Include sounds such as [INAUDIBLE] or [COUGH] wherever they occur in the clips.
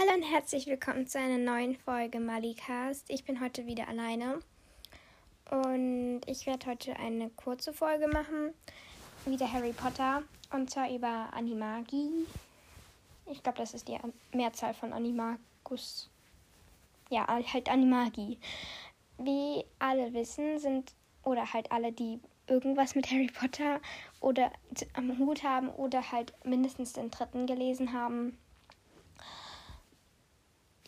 Hallo und herzlich willkommen zu einer neuen Folge Malicast. Ich bin heute wieder alleine und ich werde heute eine kurze Folge machen, wieder Harry Potter und zwar über Animagi. Ich glaube, das ist die Mehrzahl von Animagus. Ja, halt Animagi. Wie alle wissen, sind oder halt alle, die irgendwas mit Harry Potter oder am Hut haben oder halt mindestens den dritten gelesen haben,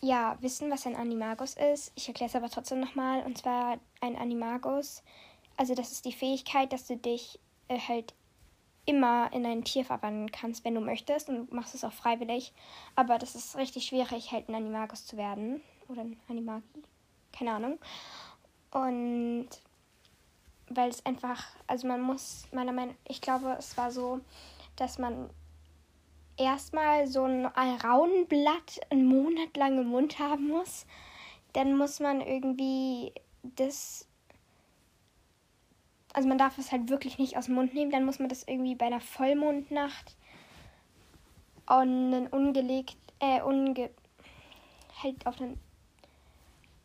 ja, wissen, was ein Animagus ist. Ich erkläre es aber trotzdem nochmal. Und zwar ein Animagus, also das ist die Fähigkeit, dass du dich äh, halt immer in ein Tier verwandeln kannst, wenn du möchtest. Und du machst es auch freiwillig. Aber das ist richtig schwierig, halt ein Animagus zu werden. Oder ein Animagi. Keine Ahnung. Und weil es einfach, also man muss, meiner Meinung ich glaube, es war so, dass man erstmal so ein Alraunenblatt einen Monat lang im Mund haben muss. Dann muss man irgendwie das. Also man darf es halt wirklich nicht aus dem Mund nehmen. Dann muss man das irgendwie bei einer Vollmondnacht und einen ungelegt, äh, unge, halt auf einen,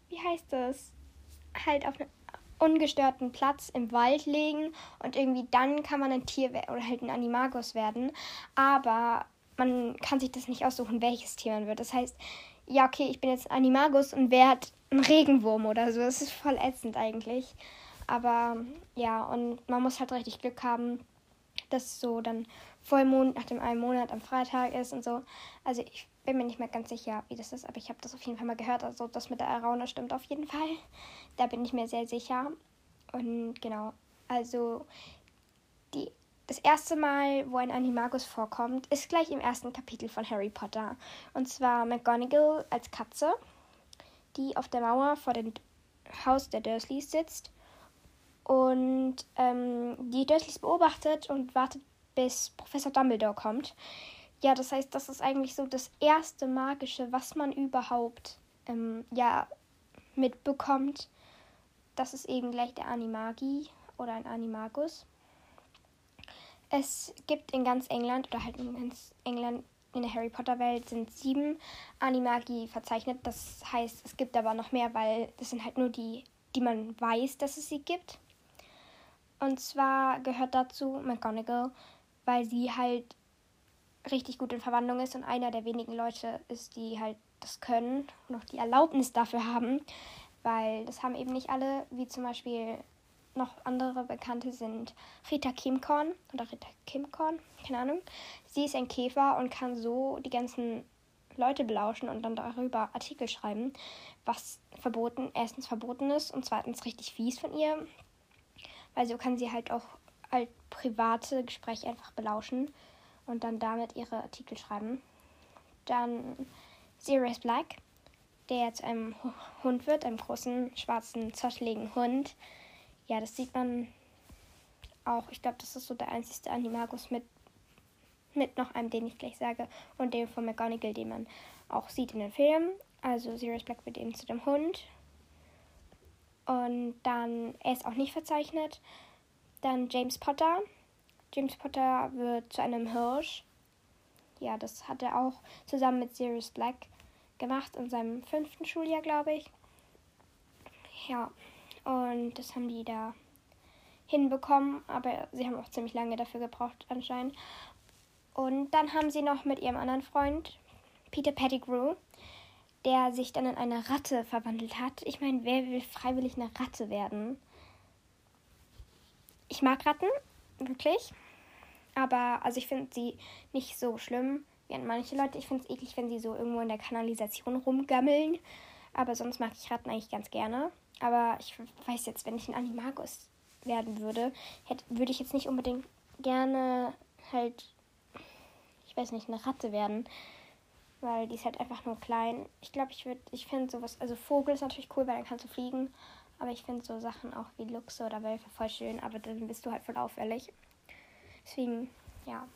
wie heißt das? Halt auf einen ungestörten Platz im Wald legen und irgendwie dann kann man ein Tier oder halt ein Animagus werden. Aber man kann sich das nicht aussuchen, welches Tier man wird. Das heißt, ja, okay, ich bin jetzt Animagus und werde ein Regenwurm oder so. Das ist voll ätzend eigentlich. Aber ja, und man muss halt richtig Glück haben, dass so dann Vollmond nach dem einen Monat am Freitag ist und so. Also ich bin mir nicht mehr ganz sicher, wie das ist, aber ich habe das auf jeden Fall mal gehört. Also das mit der Arauna stimmt auf jeden Fall. Da bin ich mir sehr sicher. Und genau, also die das erste Mal, wo ein Animagus vorkommt, ist gleich im ersten Kapitel von Harry Potter. Und zwar McGonagall als Katze, die auf der Mauer vor dem Haus der Dursleys sitzt und ähm, die Dursleys beobachtet und wartet, bis Professor Dumbledore kommt. Ja, das heißt, das ist eigentlich so das erste Magische, was man überhaupt ähm, ja, mitbekommt. Das ist eben gleich der Animagi oder ein Animagus. Es gibt in ganz England oder halt in ganz England in der Harry Potter Welt sind sieben Animagi verzeichnet. Das heißt, es gibt aber noch mehr, weil das sind halt nur die, die man weiß, dass es sie gibt. Und zwar gehört dazu McGonagall, weil sie halt richtig gut in Verwandlung ist und einer der wenigen Leute ist, die halt das können und auch die Erlaubnis dafür haben, weil das haben eben nicht alle, wie zum Beispiel noch andere Bekannte sind Rita Kimkorn oder Rita Kimkorn, keine Ahnung. Sie ist ein Käfer und kann so die ganzen Leute belauschen und dann darüber Artikel schreiben, was verboten, erstens verboten ist und zweitens richtig fies von ihr. Weil so kann sie halt auch halt private Gespräche einfach belauschen und dann damit ihre Artikel schreiben. Dann Sirius Black, der zu einem Hund wird, einem großen, schwarzen, zotteligen Hund, ja, das sieht man auch. Ich glaube, das ist so der einzige Animagus mit, mit noch einem, den ich gleich sage, und dem von McGonagall, den man auch sieht in den Filmen. Also Sirius Black wird eben zu dem Hund. Und dann, er ist auch nicht verzeichnet. Dann James Potter. James Potter wird zu einem Hirsch. Ja, das hat er auch zusammen mit Sirius Black gemacht in seinem fünften Schuljahr, glaube ich. Ja, und das haben die da hinbekommen, aber sie haben auch ziemlich lange dafür gebraucht anscheinend. Und dann haben sie noch mit ihrem anderen Freund, Peter Pettigrew, der sich dann in eine Ratte verwandelt hat. Ich meine, wer will freiwillig eine Ratte werden? Ich mag Ratten, wirklich. Aber, also ich finde sie nicht so schlimm wie an manche Leute. Ich finde es eklig, wenn sie so irgendwo in der Kanalisation rumgammeln. Aber sonst mag ich Ratten eigentlich ganz gerne. Aber ich weiß jetzt, wenn ich ein Animagus werden würde, hätte, würde ich jetzt nicht unbedingt gerne halt, ich weiß nicht, eine Ratte werden. Weil die ist halt einfach nur klein. Ich glaube, ich würde, ich finde sowas, also Vogel ist natürlich cool, weil dann kannst du fliegen. Aber ich finde so Sachen auch wie Luchse oder Wölfe voll schön, aber dann bist du halt voll auffällig. Deswegen, ja.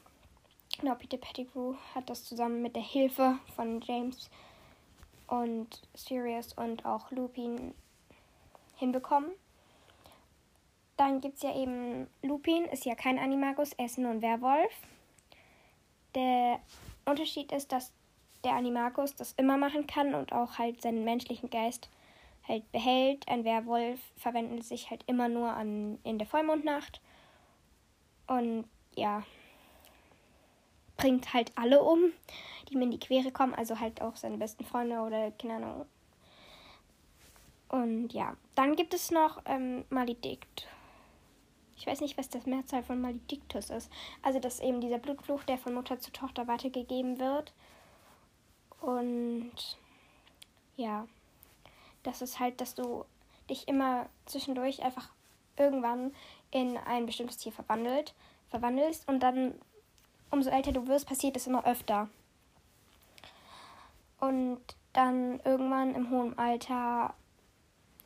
Genau, Peter Pettigrew hat das zusammen mit der Hilfe von James und Sirius und auch Lupin hinbekommen. Dann gibt es ja eben Lupin, ist ja kein Animagus, er ist nur ein Werwolf. Der Unterschied ist, dass der Animagus das immer machen kann und auch halt seinen menschlichen Geist halt behält. Ein Werwolf verwendet sich halt immer nur an, in der Vollmondnacht. Und ja, bringt halt alle um, die mir in die Quere kommen, also halt auch seine besten Freunde oder keine Ahnung. Und ja, dann gibt es noch ähm, Maledikt. Ich weiß nicht, was das Mehrzahl von Maledictus ist. Also, dass eben dieser Blutfluch, der von Mutter zu Tochter weitergegeben wird. Und ja, das ist halt, dass du dich immer zwischendurch einfach irgendwann in ein bestimmtes Tier verwandelt, verwandelst und dann, umso älter du wirst, passiert es immer öfter. Und dann irgendwann im hohen Alter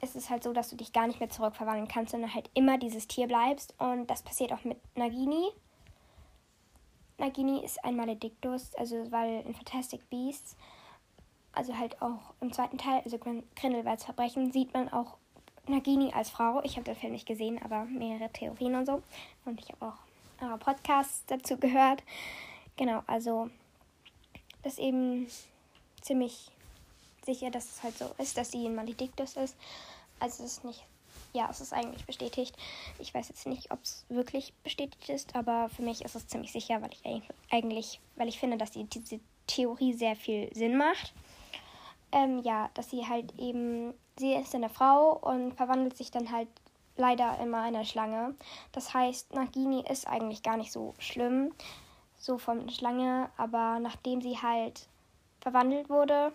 ist es halt so, dass du dich gar nicht mehr zurückverwandeln kannst, sondern halt immer dieses Tier bleibst. Und das passiert auch mit Nagini. Nagini ist ein Maledictus, also weil in Fantastic Beasts, also halt auch im zweiten Teil, also Grindelwalds Verbrechen, sieht man auch Nagini als Frau. Ich habe den Film nicht gesehen, aber mehrere Theorien und so. Und ich habe auch eure Podcasts dazu gehört. Genau, also das ist eben ziemlich sicher, dass es halt so ist, dass sie ein Maledictus ist. Also es ist nicht, ja, es ist eigentlich bestätigt. Ich weiß jetzt nicht, ob es wirklich bestätigt ist, aber für mich ist es ziemlich sicher, weil ich eigentlich, weil ich finde, dass die, diese Theorie sehr viel Sinn macht. Ähm, ja, dass sie halt eben, sie ist eine Frau und verwandelt sich dann halt leider immer in eine Schlange. Das heißt, Nagini ist eigentlich gar nicht so schlimm, so von Schlange, aber nachdem sie halt verwandelt wurde,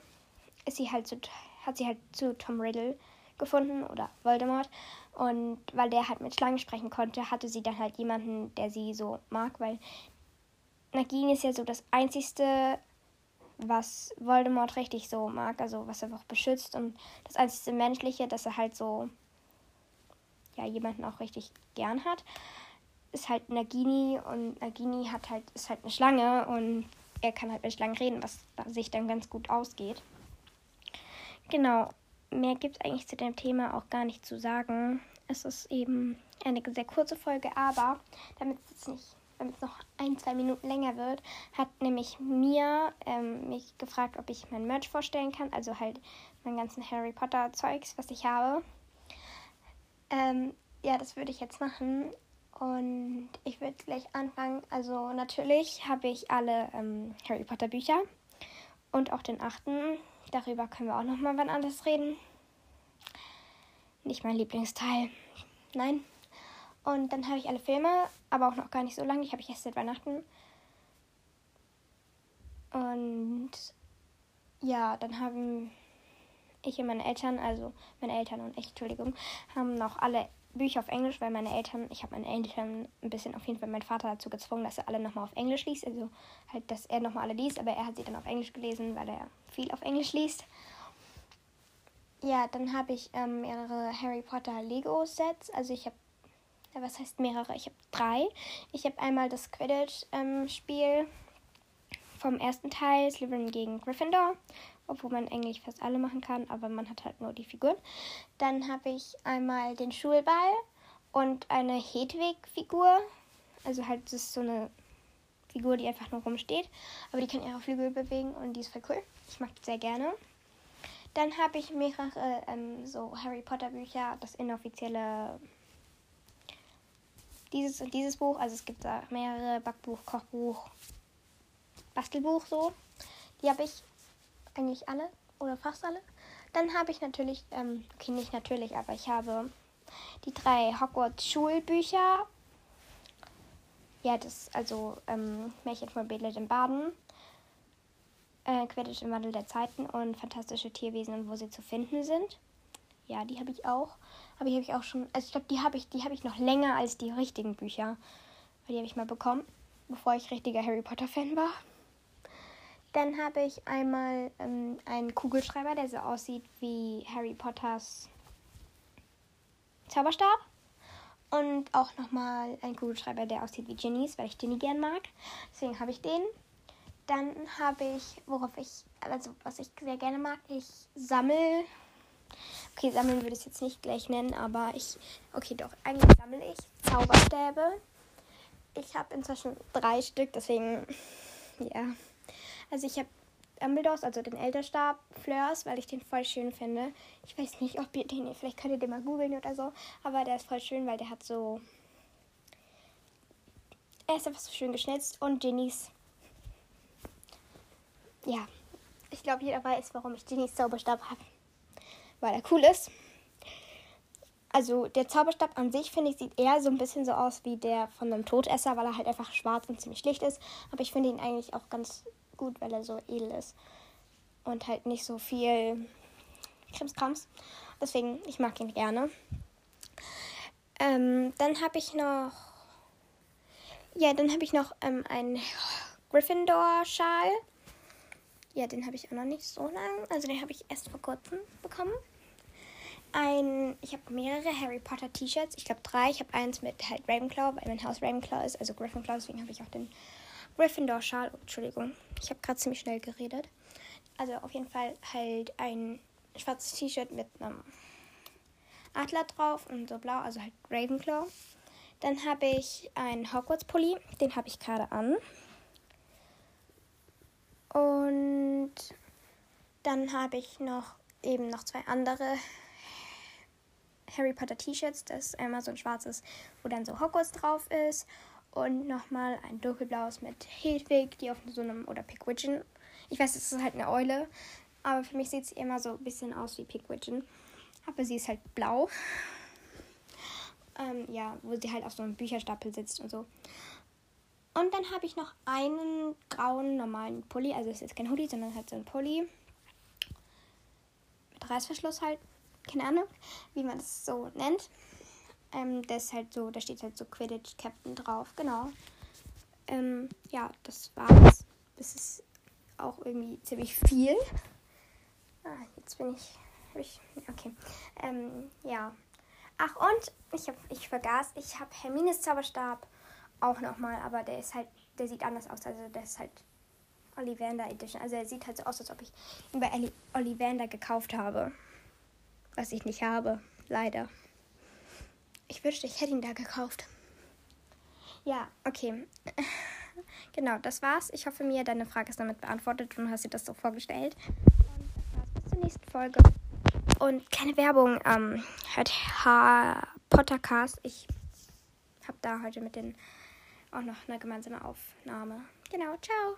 ist sie halt zu, hat sie halt zu Tom Riddle gefunden oder Voldemort. Und weil der halt mit Schlangen sprechen konnte, hatte sie dann halt jemanden, der sie so mag, weil Nagini ist ja so das Einzige, was Voldemort richtig so mag, also was er auch beschützt und das einzige Menschliche, dass er halt so ja jemanden auch richtig gern hat, ist halt Nagini und Nagini hat halt ist halt eine Schlange und er kann halt mit Schlangen reden, was sich dann ganz gut ausgeht. Genau, mehr gibt es eigentlich zu dem Thema auch gar nicht zu sagen. Es ist eben eine sehr kurze Folge, aber damit es nicht, damit es noch ein, zwei Minuten länger wird, hat nämlich Mia ähm, mich gefragt, ob ich mein Merch vorstellen kann, also halt mein ganzen Harry Potter Zeugs, was ich habe. Ähm, ja, das würde ich jetzt machen. Und ich würde gleich anfangen. Also natürlich habe ich alle ähm, Harry Potter Bücher und auch den achten. Darüber können wir auch noch mal wann anders reden. Nicht mein Lieblingsteil. Nein. Und dann habe ich alle Filme, aber auch noch gar nicht so lange. Die habe ich erst seit Weihnachten. Und ja, dann haben ich und meine Eltern, also meine Eltern und ich, Entschuldigung, haben noch alle Bücher auf Englisch, weil meine Eltern, ich habe meine Eltern ein bisschen auf jeden Fall meinen Vater dazu gezwungen, dass er alle nochmal auf Englisch liest. Also halt, dass er nochmal alle liest, aber er hat sie dann auf Englisch gelesen, weil er viel auf Englisch liest. Ja, dann habe ich ähm, mehrere Harry Potter Lego Sets. Also ich habe, was heißt mehrere? Ich habe drei. Ich habe einmal das Quidditch-Spiel ähm, vom ersten Teil, Slytherin gegen Gryffindor obwohl man eigentlich fast alle machen kann, aber man hat halt nur die Figuren. Dann habe ich einmal den Schulball und eine Hedwig-Figur. Also halt, das ist so eine Figur, die einfach nur rumsteht, aber die kann ihre Flügel bewegen und die ist voll cool. Ich mag die sehr gerne. Dann habe ich mehrere ähm, so Harry Potter Bücher, das inoffizielle dieses und dieses Buch. Also es gibt da mehrere Backbuch, Kochbuch, Bastelbuch so. Die habe ich eigentlich alle oder fast alle. Dann habe ich natürlich, ähm, okay, nicht natürlich, aber ich habe die drei Hogwarts-Schulbücher. Ja, das also ähm, Märchen von Bedlet im Baden, äh, Quidditch im Wandel der Zeiten und Fantastische Tierwesen und wo sie zu finden sind. Ja, die habe ich auch. Aber die habe ich auch schon, also ich glaube, die habe ich, die habe ich noch länger als die richtigen Bücher. Weil die habe ich mal bekommen, bevor ich richtiger Harry Potter-Fan war. Dann habe ich einmal ähm, einen Kugelschreiber, der so aussieht wie Harry Potters Zauberstab. Und auch nochmal einen Kugelschreiber, der aussieht wie Ginnys, weil ich Ginny gern mag. Deswegen habe ich den. Dann habe ich, worauf ich, also was ich sehr gerne mag, ich sammle. Okay, sammeln würde ich es jetzt nicht gleich nennen, aber ich, okay, doch, eigentlich sammle ich Zauberstäbe. Ich habe inzwischen drei Stück, deswegen, [LAUGHS] ja. Also ich habe Dumbledores, also den Elderstab Fleurs, weil ich den voll schön finde. Ich weiß nicht, ob ihr den, vielleicht könnt ihr den mal googeln oder so, aber der ist voll schön, weil der hat so. Er ist einfach so schön geschnitzt und Ginnys. Ja, ich glaube, jeder weiß, warum ich Ginnys Zauberstab habe. Weil er cool ist. Also der Zauberstab an sich, finde ich, sieht eher so ein bisschen so aus wie der von einem Todesser, weil er halt einfach schwarz und ziemlich schlicht ist. Aber ich finde ihn eigentlich auch ganz gut, weil er so edel ist. Und halt nicht so viel Krimskrams. Deswegen, ich mag ihn gerne. Ähm, dann habe ich noch. Ja, dann habe ich noch ähm, einen Gryffindor-Schal. Ja, den habe ich auch noch nicht so lange. Also den habe ich erst vor kurzem bekommen ein, ich habe mehrere Harry Potter T-Shirts. Ich glaube drei. Ich habe eins mit halt Ravenclaw, weil mein Haus Ravenclaw ist, also Gryffindor. Deswegen habe ich auch den Gryffindor-Schal. Oh, Entschuldigung, ich habe gerade ziemlich schnell geredet. Also auf jeden Fall halt ein schwarzes T-Shirt mit einem Adler drauf und so blau, also halt Ravenclaw. Dann habe ich einen Hogwarts-Pulli, den habe ich gerade an. Und dann habe ich noch eben noch zwei andere Harry Potter T-Shirts. Das ist einmal so ein schwarzes, wo dann so Hogwarts drauf ist. Und nochmal ein dunkelblaues mit Hedwig, die auf so einem, oder Pickwidgeon. Ich weiß, es ist halt eine Eule, aber für mich sieht sie immer so ein bisschen aus wie Pickwidgeon. Aber sie ist halt blau. Ähm, ja, wo sie halt auf so einem Bücherstapel sitzt und so. Und dann habe ich noch einen grauen normalen Pulli. Also es ist kein Hoodie, sondern halt so ein Pulli. Mit Reißverschluss halt keine Ahnung, wie man das so nennt. Ähm, das ist halt so, da steht halt so Quidditch Captain drauf, genau. Ähm, ja, das war's. Das ist auch irgendwie ziemlich viel. Ah, jetzt bin ich. ich okay. Ähm, ja. Ach, und ich, hab, ich vergaß, ich habe Hermines Zauberstab auch nochmal, aber der ist halt, der sieht anders aus. Also der ist halt Ollivander Edition. Also er sieht halt so aus, als ob ich ihn bei Ollivander gekauft habe was ich nicht habe, leider. Ich wünschte, ich hätte ihn da gekauft. Ja, okay. [LAUGHS] genau, das war's. Ich hoffe, mir deine Frage ist damit beantwortet und hast dir das so vorgestellt. Und das war's bis zur nächsten Folge. Und keine Werbung. Ähm, hört ha Pottercast. Ich habe da heute mit den auch noch eine gemeinsame Aufnahme. Genau, ciao.